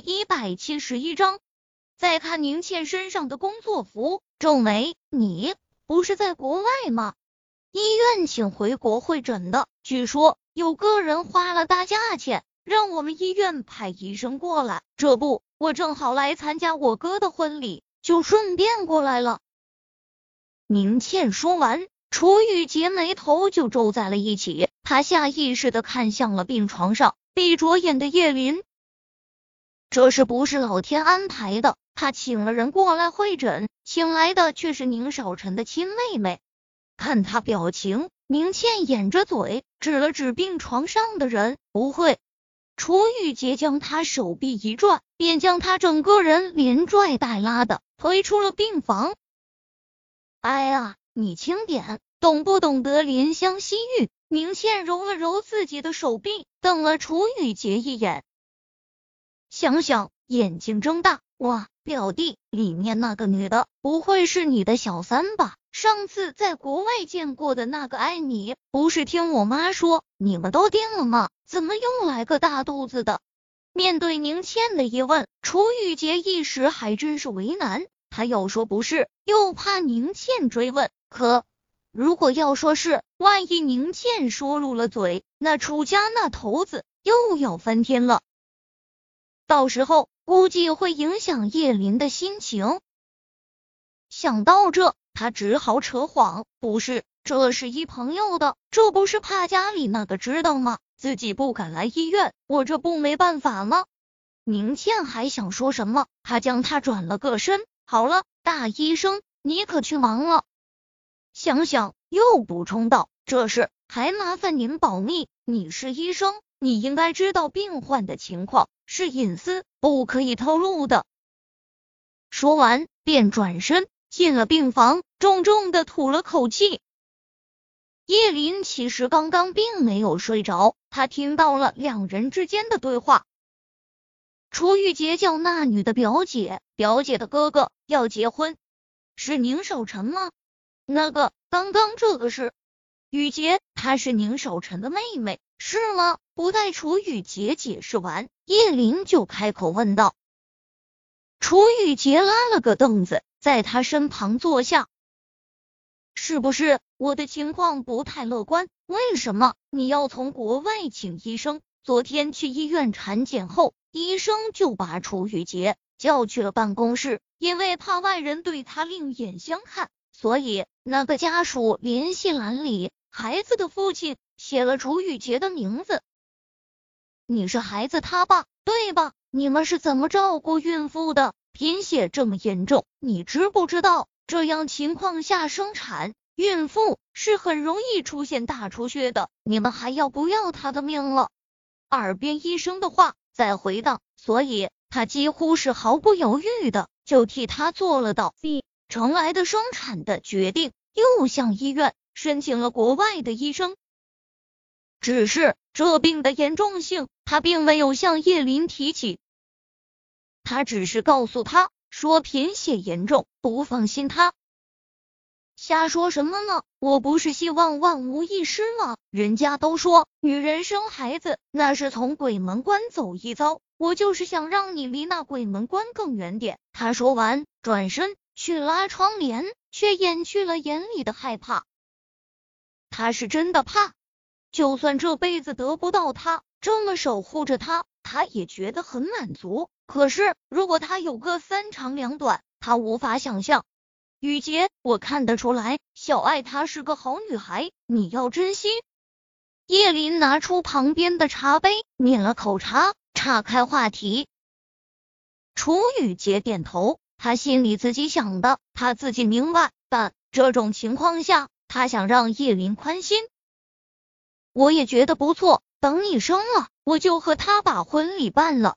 一百七十一章，再看宁倩身上的工作服，皱眉：“你不是在国外吗？医院请回国会诊的，据说有个人花了大价钱，让我们医院派医生过来。这不，我正好来参加我哥的婚礼，就顺便过来了。”宁倩说完，楚雨洁眉头就皱在了一起，她下意识的看向了病床上闭着眼的叶林。这是不是老天安排的？他请了人过来会诊，请来的却是宁少臣的亲妹妹。看他表情，宁倩掩着嘴，指了指病床上的人，不会。楚雨洁将他手臂一转，便将他整个人连拽带拉的推出了病房。哎呀，你轻点，懂不懂得怜香惜玉？宁倩揉了揉自己的手臂，瞪了楚雨洁一眼。想想，眼睛睁大，哇！表弟，里面那个女的不会是你的小三吧？上次在国外见过的那个爱你，不是听我妈说你们都定了吗？怎么又来个大肚子的？面对宁倩的疑问，楚雨洁一时还真是为难。他要说不是，又怕宁倩追问。可如果要说是，万一宁倩说入了嘴，那楚家那头子又要翻天了。到时候估计会影响叶林的心情。想到这，他只好扯谎：“不是，这是一朋友的，这不是怕家里那个知道吗？自己不敢来医院，我这不没办法吗？”宁倩还想说什么，他将他转了个身：“好了，大医生，你可去忙了。”想想又补充道：“这事还麻烦您保密，你是医生，你应该知道病患的情况。”是隐私，不可以透露的。说完，便转身进了病房，重重的吐了口气。叶林其实刚刚并没有睡着，他听到了两人之间的对话。楚玉洁叫那女的表姐，表姐的哥哥要结婚，是宁守臣吗？那个刚刚这个是雨洁，她是宁守臣的妹妹。是吗？不待楚雨洁解释完，叶林就开口问道。楚雨洁拉了个凳子，在他身旁坐下。是不是我的情况不太乐观？为什么你要从国外请医生？昨天去医院产检后，医生就把楚雨洁叫去了办公室，因为怕外人对他另眼相看，所以那个家属联系栏里孩子的父亲。写了楚雨洁的名字，你是孩子他爸对吧？你们是怎么照顾孕妇的？贫血这么严重，你知不知道？这样情况下生产，孕妇是很容易出现大出血的。你们还要不要她的命了？耳边医生的话在回荡，所以他几乎是毫不犹豫的就替他做了到 B 成来的生产的决定，又向医院申请了国外的医生。只是这病的严重性，他并没有向叶林提起。他只是告诉他说贫血严重，不放心他。瞎说什么呢？我不是希望万无一失吗？人家都说女人生孩子那是从鬼门关走一遭，我就是想让你离那鬼门关更远点。他说完，转身去拉窗帘，却掩去了眼里的害怕。他是真的怕。就算这辈子得不到他，这么守护着他，他也觉得很满足。可是如果他有个三长两短，他无法想象。雨洁，我看得出来，小爱她是个好女孩，你要珍惜。叶林拿出旁边的茶杯，抿了口茶，岔开话题。楚雨洁点头，他心里自己想的，他自己明白。但这种情况下，他想让叶林宽心。我也觉得不错，等你生了，我就和他把婚礼办了。